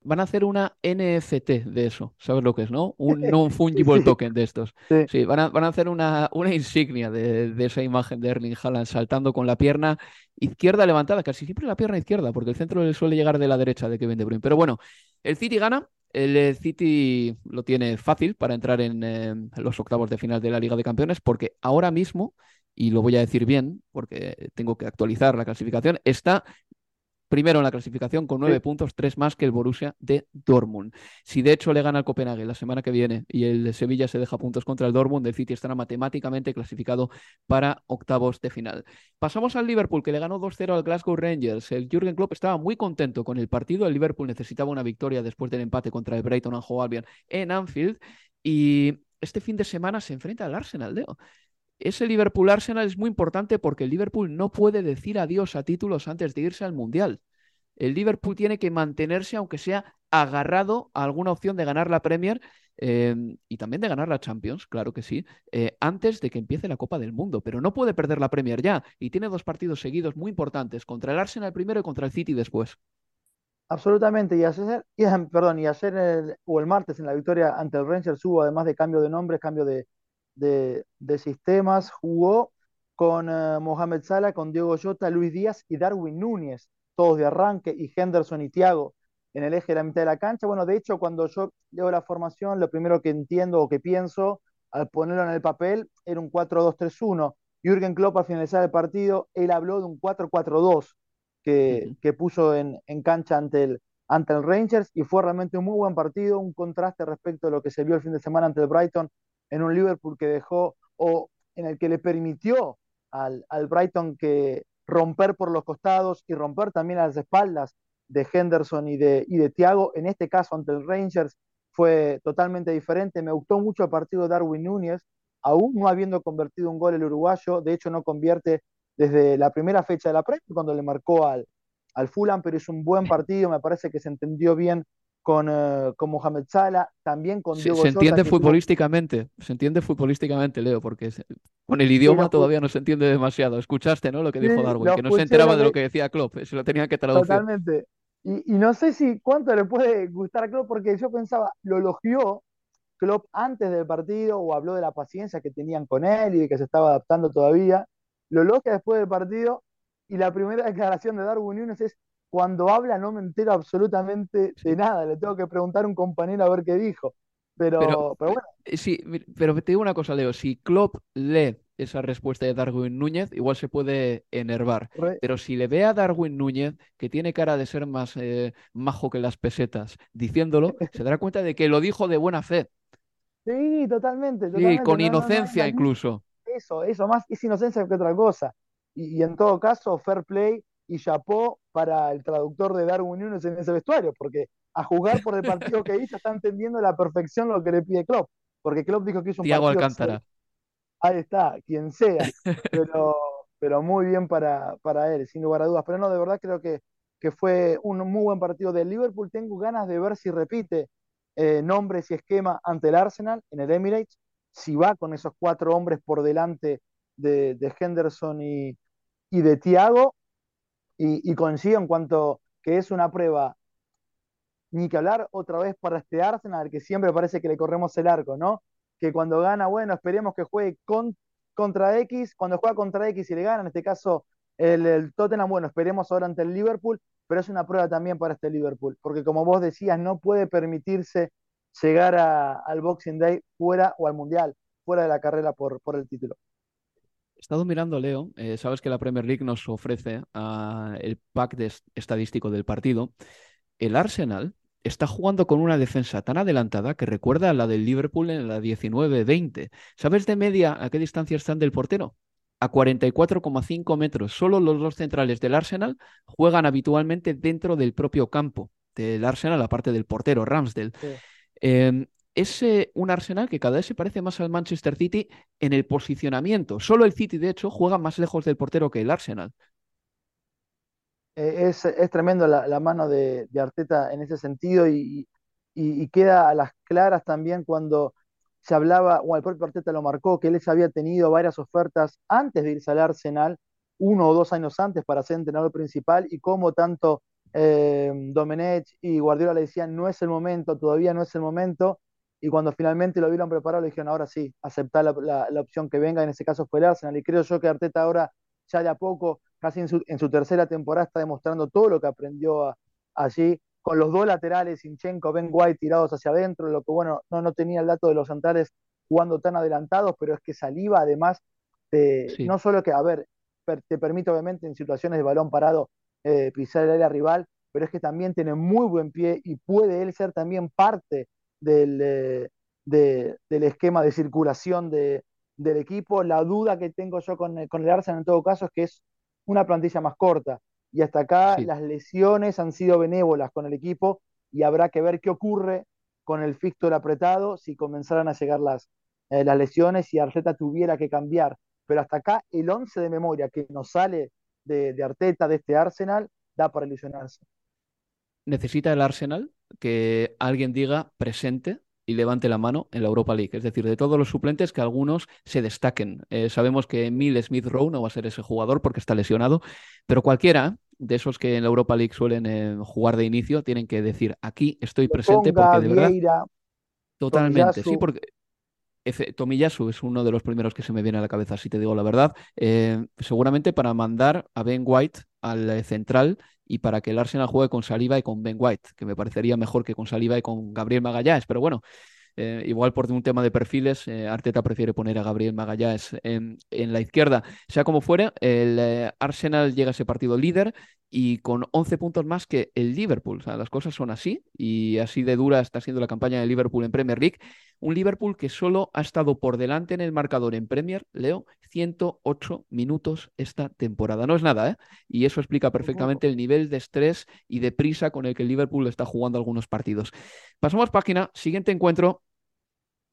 Van a hacer una NFT de eso, ¿sabes lo que es, no? Un non-fungible Sí, token de estos. sí. Sí, van a, van a hacer una, una insignia de, de esa imagen de Erling Haaland saltando con la pierna izquierda levantada, casi siempre la pierna izquierda, porque el centro le suele llegar de la derecha de Kevin De Bruyne. Pero bueno, el City gana. El eh, City lo tiene fácil para entrar en eh, los octavos de final de la Liga de Campeones, porque ahora mismo, y lo voy a decir bien, porque tengo que actualizar la clasificación, está primero en la clasificación con nueve Sí. puntos, tres más que el Borussia de Dortmund. Si de hecho le gana al Copenhague la semana que viene y el Sevilla se deja puntos contra el Dortmund, el City estará matemáticamente clasificado para octavos de final. Pasamos al Liverpool, que le ganó 2-0 al Glasgow Rangers. El Jürgen Klopp estaba muy contento con el partido. El Liverpool necesitaba una victoria después del empate contra el Brighton and Hove Albion en Anfield. Y este fin de semana se enfrenta al Arsenal, Leo. Ese Liverpool-Arsenal es muy importante porque el Liverpool no puede decir adiós a títulos antes de irse al Mundial. El Liverpool tiene que mantenerse, aunque sea agarrado a alguna opción de ganar la Premier eh, y también de ganar la Champions, claro que sí, eh, antes de que empiece la Copa del Mundo. Pero no puede perder la Premier ya y tiene dos partidos seguidos muy importantes, contra el Arsenal primero y contra el City después. Absolutamente, y ayer, y, perdón, y el- o el martes en la victoria ante el Rangers hubo además de cambio de nombres, cambio de, de- de sistemas, jugó con eh, Mohamed Salah, con Diego Jota, Luis Díaz y Darwin Núñez, todos de arranque, y Henderson y Thiago en el eje de la mitad de la cancha. Bueno, de hecho, cuando yo leo la formación, lo primero que entiendo o que pienso al ponerlo en el papel era un 4-2-3-1. Jürgen Klopp al finalizar el partido, él habló de un 4-4-2 que, que puso en, en cancha ante el, ante el Rangers y fue realmente un muy buen partido, un contraste respecto a lo que se vio el fin de semana ante el Brighton en un Liverpool que dejó o en el que le permitió al, al Brighton que romper por los costados y romper también a las espaldas de Henderson y de, y de Thiago, en este caso ante el Rangers fue totalmente diferente. Me gustó mucho el partido de Darwin Núñez, aún no habiendo convertido un gol el uruguayo, de hecho no convierte desde la primera fecha de la Premier cuando le marcó al, al Fulham, pero es un buen partido, me parece que se entendió bien con, eh, con Mohamed Salah, también con Se, Diego se Jota, entiende tuvo- futbolísticamente, se entiende futbolísticamente, Leo, porque se- con el idioma todavía no se entiende demasiado. Escuchaste, ¿no? Lo que dijo sí, Darwin, que no se enteraba de lo que- decía Klopp, se lo tenían que traducir. Totalmente. Y, y no sé si cuánto le puede gustar a Klopp, porque yo pensaba, lo elogió Klopp antes del partido o habló de la paciencia que tenían con él y de que se estaba adaptando todavía. Lo elogia después del partido y la primera declaración de Darwin Núñez es, cuando habla no me entero absolutamente de nada, le tengo que preguntar a un compañero a ver qué dijo. Pero, Pero, pero bueno, eh, sí, pero te digo una cosa, Leo, si Klopp lee esa respuesta de Darwin Núñez, igual se puede enervar. re- Pero si le ve a Darwin Núñez, que tiene cara de ser más eh, majo que las pesetas, diciéndolo, se dará cuenta de que lo dijo de buena fe. sí, totalmente, Sí, totalmente. con No, no, no hay inocencia incluso. Eso, eso más es inocencia que otra cosa. Y, y en todo caso, fair play y chapó para el traductor de Darwin Núñez en ese vestuario, porque a jugar por el partido que hizo está entendiendo a la perfección lo que le pide Klopp, porque Klopp dijo que hizo un Thiago partido Alcántara. Ahí está, quien sea, pero, pero muy bien para, para él, sin lugar a dudas. Pero no, de verdad creo que, que fue un muy buen partido del Liverpool. Tengo ganas de ver si repite eh, nombres y esquema ante el Arsenal en el Emirates, si va con esos cuatro hombres por delante de, de Henderson y, y de Thiago, y, y coincido en cuanto que es una prueba ni que hablar otra vez para este Arsenal, que siempre parece que le corremos el arco, ¿no? Que cuando gana, bueno, esperemos que juegue con, contra X, cuando juega contra X y le gana, en este caso el, el Tottenham, bueno, esperemos ahora ante el Liverpool, pero es una prueba también para este Liverpool, porque como vos decías, no puede permitirse llegar al Boxing Day fuera o al Mundial, fuera de la carrera por, por el título. He estado mirando, Leo, eh, sabes que la Premier League nos ofrece uh, el pack de estadístico del partido. El Arsenal está jugando con una defensa tan adelantada que recuerda a la del Liverpool en la 19-20. ¿Sabes de media a qué distancia están del portero? A 44,5 metros. Solo los dos centrales del Arsenal juegan habitualmente dentro del propio campo del Arsenal, aparte del portero, Ramsdale. Em, es un Arsenal que cada vez se parece más al Manchester City en el posicionamiento. Solo el City, de hecho, juega más lejos del portero que el Arsenal. Eh, es, tremendo la, mano de, Arteta en ese sentido y, queda a las claras también cuando se hablaba, o el propio Arteta lo marcó, que él había tenido varias ofertas antes de irse al Arsenal, uno o dos años antes para ser entrenador principal y como tanto eh, Domenech y Guardiola le decían no es el momento, todavía no es el momento, y cuando finalmente lo vieron preparado le dijeron ahora sí, aceptar la, la, opción que venga, en ese caso fue el Arsenal, y creo yo que Arteta ahora ya de a poco casi en su, en su tercera temporada está demostrando todo lo que aprendió allí, con los dos laterales, Sinchenko, Ben White tirados hacia adentro, lo que bueno, no, no tenía el dato de los centrales jugando tan adelantados, pero es que Saliva además, no solo que, a ver, te permite obviamente en situaciones de balón parado eh, pisar el área rival, pero es que también tiene muy buen pie y puede él ser también parte del, eh, del esquema de circulación de, del equipo. La duda que tengo yo con, con el Arsenal en todo caso es que es una plantilla más corta. Y hasta acá las lesiones han sido benévolas con el equipo y habrá que ver qué ocurre con el fixture apretado si comenzaran a llegar las, eh, las lesiones y Arteta tuviera que cambiar. Pero hasta acá el 11 de memoria que nos sale de, Arteta, de este Arsenal, da para ilusionarse. Necesita el Arsenal que alguien diga presente y levante la mano en la Europa League. Es decir, de todos los suplentes, que algunos se destaquen. Eh, sabemos que Emil Smith Rowe no va a ser ese jugador porque está lesionado, pero cualquiera de esos que en la Europa League suelen eh, jugar de inicio tienen que decir aquí estoy presente porque de verdad. Totalmente, sí, porque Tomiyasu es uno de los primeros que se me viene a la cabeza, si te digo la verdad. Eh, seguramente para mandar a Ben White al central y para que el Arsenal juegue con Saliba y con Ben White, que me parecería mejor que con Saliba y con Gabriel Magallanes, pero bueno, eh, igual por un tema de perfiles, eh, Arteta prefiere poner a Gabriel Magallanes en, la izquierda. Sea como fuere, el eh, Arsenal llega a ese partido líder y con 11 puntos más que el Liverpool. O sea, las cosas son así y así de dura está siendo la campaña de Liverpool en Premier League. Un Liverpool que solo ha estado por delante en el marcador en Premier, Leo, 108 minutos esta temporada. No es nada, ¿eh? Y eso explica perfectamente el nivel de estrés y de prisa con el que el Liverpool está jugando algunos partidos. Pasamos página, siguiente encuentro.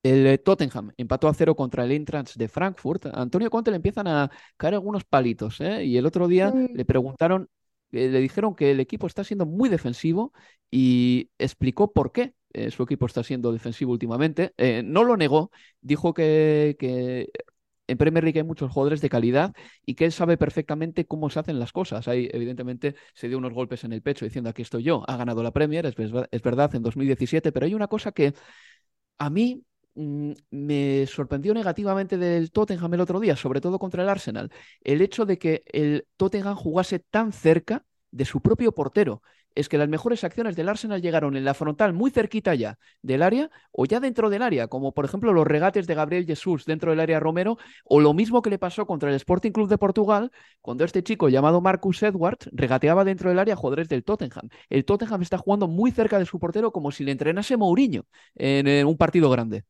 El eh, Tottenham empató a cero contra el Eintracht de Frankfurt. A Antonio Conte le empiezan a caer algunos palitos, ¿eh? Y el otro día le preguntaron, eh, le dijeron que el equipo está siendo muy defensivo y explicó por qué su equipo está siendo defensivo últimamente. no lo negó, dijo que, que en Premier League hay muchos jugadores de calidad y que él sabe perfectamente cómo se hacen las cosas. Ahí, evidentemente, se dio unos golpes en el pecho diciendo aquí estoy yo, ha ganado la Premier, es, es verdad, en 2017, pero hay una cosa que a mí Mm, me sorprendió negativamente del Tottenham el otro día, sobre todo contra el Arsenal, el hecho de que el Tottenham jugase tan cerca de su propio portero. Es que las mejores acciones del Arsenal llegaron en la frontal, muy cerquita ya del área o ya dentro del área, como por ejemplo los regates de Gabriel Jesús dentro del área Romero, o lo mismo que le pasó contra el Sporting Club de Portugal, cuando este chico llamado Marcus Edwards regateaba dentro del área jugadores del Tottenham. El Tottenham está jugando muy cerca de su portero como si le entrenase Mourinho en un partido grande.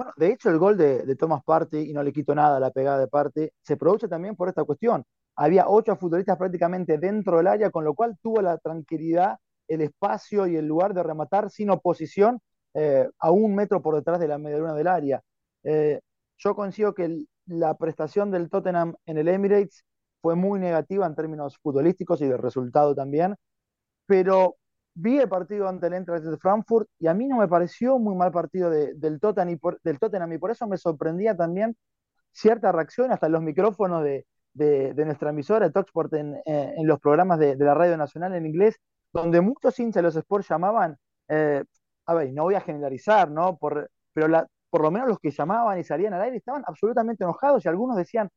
Bueno, de hecho, el gol de, Thomas Party, y no le quito nada la pegada de Party, se produce también por esta cuestión. Había ocho futbolistas prácticamente dentro del área, con lo cual tuvo la tranquilidad, el espacio y el lugar de rematar sin oposición eh, a un metro por detrás de la medialuna del área. Eh, yo consigo que la prestación del Tottenham en el Emirates fue muy negativa en términos futbolísticos y de resultado también, pero vi el partido ante el Eintracht de Frankfurt y a mí no me pareció muy mal partido del, Tottenham y por, del Tottenham y por eso me sorprendía también cierta reacción hasta en los micrófonos de, nuestra emisora de Talksport en, eh, en los programas de, la Radio Nacional en inglés, donde muchos hinchas de los sports llamaban, eh, a ver, no voy a generalizar, ¿no? Por, pero por lo menos los que llamaban y salían al aire estaban absolutamente enojados y algunos decían,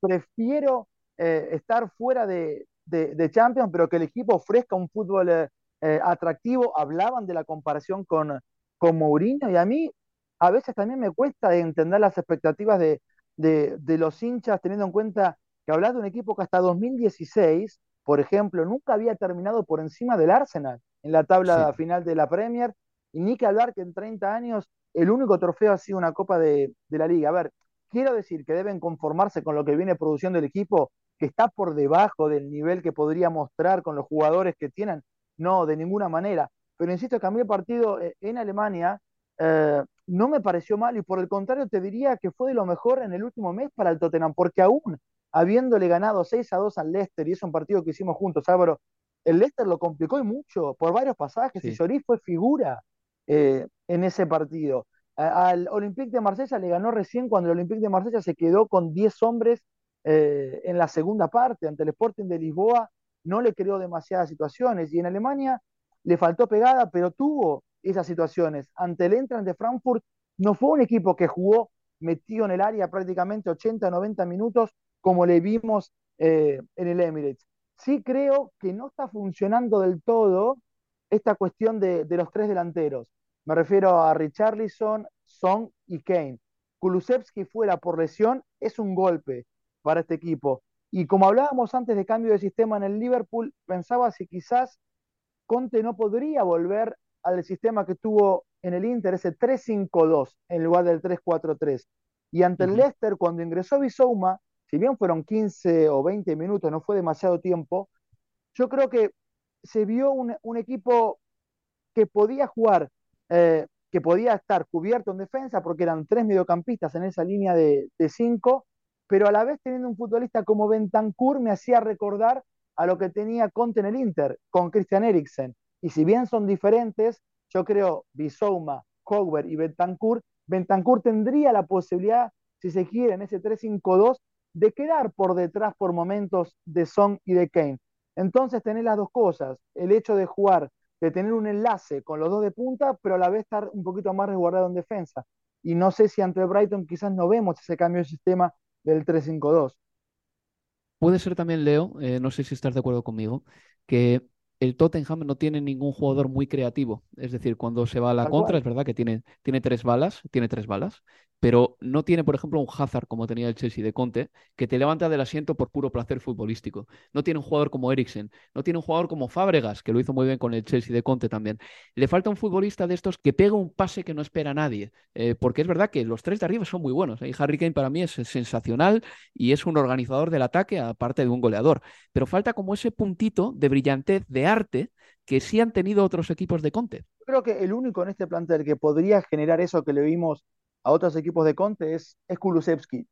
prefiero eh, estar fuera de, de, Champions, pero que el equipo ofrezca un fútbol atractivo. Hablaban de la comparación con, con Mourinho y a mí a veces también me cuesta entender las expectativas de, de, los hinchas, teniendo en cuenta que hablas de un equipo que hasta 2016, por ejemplo, nunca había terminado por encima del Arsenal en la tabla final de la Premier, y ni que hablar que en 30 años el único trofeo ha sido una Copa de, de la Liga. A ver, quiero decir que deben conformarse con lo que viene produciendo el equipo, que está por debajo del nivel que podría mostrar con los jugadores que tienen. No, de ninguna manera. Pero insisto, cambió el partido eh, en Alemania, eh, no me pareció mal y por el contrario te diría que fue de lo mejor en el último mes para el Tottenham, porque aún habiéndole ganado 6 a 2 al Leicester, y es un partido que hicimos juntos, Álvaro, el Leicester lo complicó y mucho por varios pasajes y Lloris fue figura eh, en ese partido. al Olympique de Marsella le ganó recién cuando el Olympique de Marsella se quedó con 10 hombres eh, en la segunda parte ante el Sporting de Lisboa, no le creó demasiadas situaciones y en Alemania le faltó pegada, pero tuvo esas situaciones. Ante el Entran de Frankfurt no fue un equipo que jugó metido en el área prácticamente 80, 90 minutos como le vimos eh, en el Emirates. Sí creo que no está funcionando del todo esta cuestión de, los tres delanteros. Me refiero a Richarlison, Song y Kane. Kulusevski fuera por lesión es un golpe para este equipo. Y como hablábamos antes de cambio de sistema en el Liverpool, pensaba si quizás Conte no podría volver al sistema que tuvo en el Inter, ese 3-5-2 en lugar del 3-4-3. Y ante el Leicester, cuando ingresó Bisouma, si bien fueron 15 o 20 minutos, no fue demasiado tiempo, yo creo que se vio un, equipo que podía jugar, eh, que podía estar cubierto en defensa, porque eran tres mediocampistas en esa línea de, cinco, pero a la vez teniendo un futbolista como Bentancur me hacía recordar a lo que tenía Conte en el Inter, con Christian Eriksen. Y si bien son diferentes, yo creo Bisouma, Hogber y Bentancur, Bentancur tendría la posibilidad, si se quiere, en ese 3-5-2, de quedar por detrás por momentos de Song y de Kane. Entonces tener las dos cosas, el hecho de jugar, de tener un enlace con los dos de punta, pero a la vez estar un poquito más resguardado en defensa. Y no sé si ante Brighton quizás no vemos ese cambio de sistema del 3-5-2. Puede ser también, Leo, eh, no sé si estás de acuerdo conmigo, que el Tottenham no tiene ningún jugador muy creativo. Es decir, cuando se va a la contra, es verdad que tiene, tiene tres balas, tiene tres balas, pero no tiene, por ejemplo, un Hazard como tenía el Chelsea de Conte, que te levanta del asiento por puro placer futbolístico. No tiene un jugador como Eriksen, no tiene un jugador como Fábregas, que lo hizo muy bien con el Chelsea de Conte también. Le falta un futbolista de estos que pega un pase que no espera a nadie, eh, porque es verdad que los tres de arriba son muy buenos. ¿eh? Harry Kane para mí es sensacional y es un organizador del ataque, aparte de un goleador. Pero falta como ese puntito de brillantez, de arte, que sí han tenido otros equipos de Conte. Creo que el único en este plantel que podría generar eso que le vimos a otros equipos de Conte es, es Kulusevski.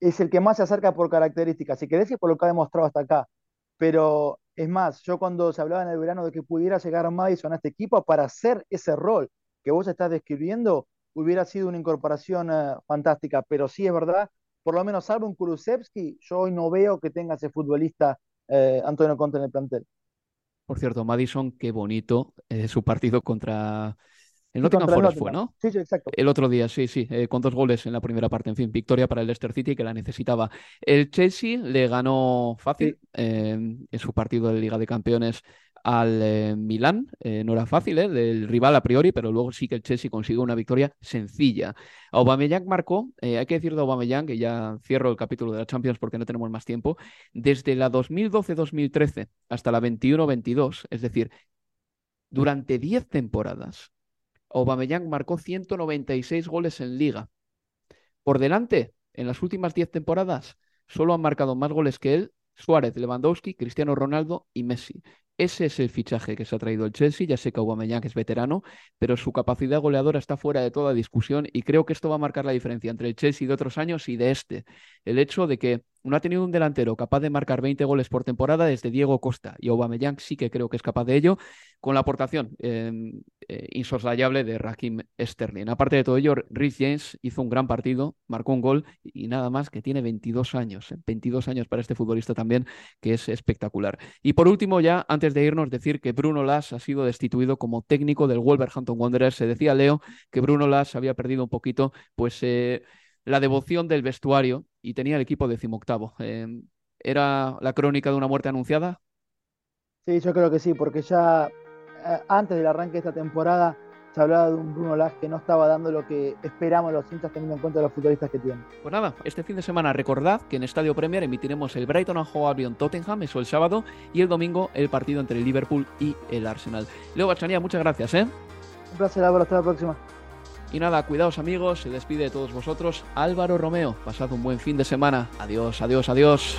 Es el que más se acerca por características, si querés y por lo que ha demostrado hasta acá. Pero es más, yo cuando se hablaba en el verano de que pudiera llegar Madison a este equipo para hacer ese rol que vos estás describiendo, hubiera sido una incorporación eh, fantástica. Pero sí es verdad, por lo menos salvo un Kulusevski, yo hoy no veo que tenga ese futbolista eh, Antonio Conte en el plantel. Por cierto, Madison, qué bonito eh, su partido contra el Nottingham Forest fue, ¿no? Sí, sí, exacto. El otro día, sí, sí, eh, con dos goles en la primera parte. En fin, victoria para el Leicester City que la necesitaba. El Chelsea le ganó fácil em, en su partido de Liga de Campeones al eh, Milán. Eh, no era fácil, ¿eh? Del rival a priori, pero luego sí que el Chelsea consigue una victoria sencilla. Aubameyang marcó, hay que decir de Aubameyang, que ya cierro el capítulo de la Champions porque no tenemos más tiempo, desde la 2012-2013 hasta la 21-22, es decir, durante 10 temporadas Aubameyang marcó 196 goles en liga. Por delante, en las últimas 10 temporadas, solo han marcado más goles que él Suárez, Lewandowski, Cristiano Ronaldo y Messi. Ese es el fichaje que se ha traído el Chelsea. Ya sé que Aubameyang es veterano, pero su capacidad goleadora está fuera de toda discusión y creo que esto va a marcar la diferencia entre el Chelsea de otros años y de este. El hecho de que no ha tenido un delantero capaz de marcar 20 goles por temporada desde Diego Costa y Aubameyang sí que creo que es capaz de ello con la aportación em, eh, insoslayable de Raheem Sterling. Aparte de todo ello, Rhys James hizo un gran partido, marcó un gol y nada más que tiene 22 años, 22 ¿eh? años para este futbolista también que es espectacular. Y por último ya, antes de irnos, decir que Bruno Las ha sido destituido como técnico del Wolverhampton Wanderers. Se decía Leo que Bruno Las había perdido un poquito, pues... Eh, la devoción del vestuario y tenía el equipo decimoctavo. Eh, ¿Era la crónica de una muerte anunciada? Sí, yo creo que sí, porque ya eh, antes del arranque de esta temporada se hablaba de un Bruno Lage que no estaba dando lo que esperamos los hinchas teniendo en cuenta los futbolistas que tiene. Pues nada, este fin de semana recordad que en Estadio Premier emitiremos el Brighton and Hove Albion Tottenham, eso el sábado, y el domingo el partido entre el Liverpool y el Arsenal. Leo Bachanía, muchas gracias, ¿eh? Un placer, Álvaro, hasta la próxima. Y nada, cuidaos amigos, se despide de todos vosotros Álvaro Romeo. Pasad un buen fin de semana. Adiós, adiós, adiós.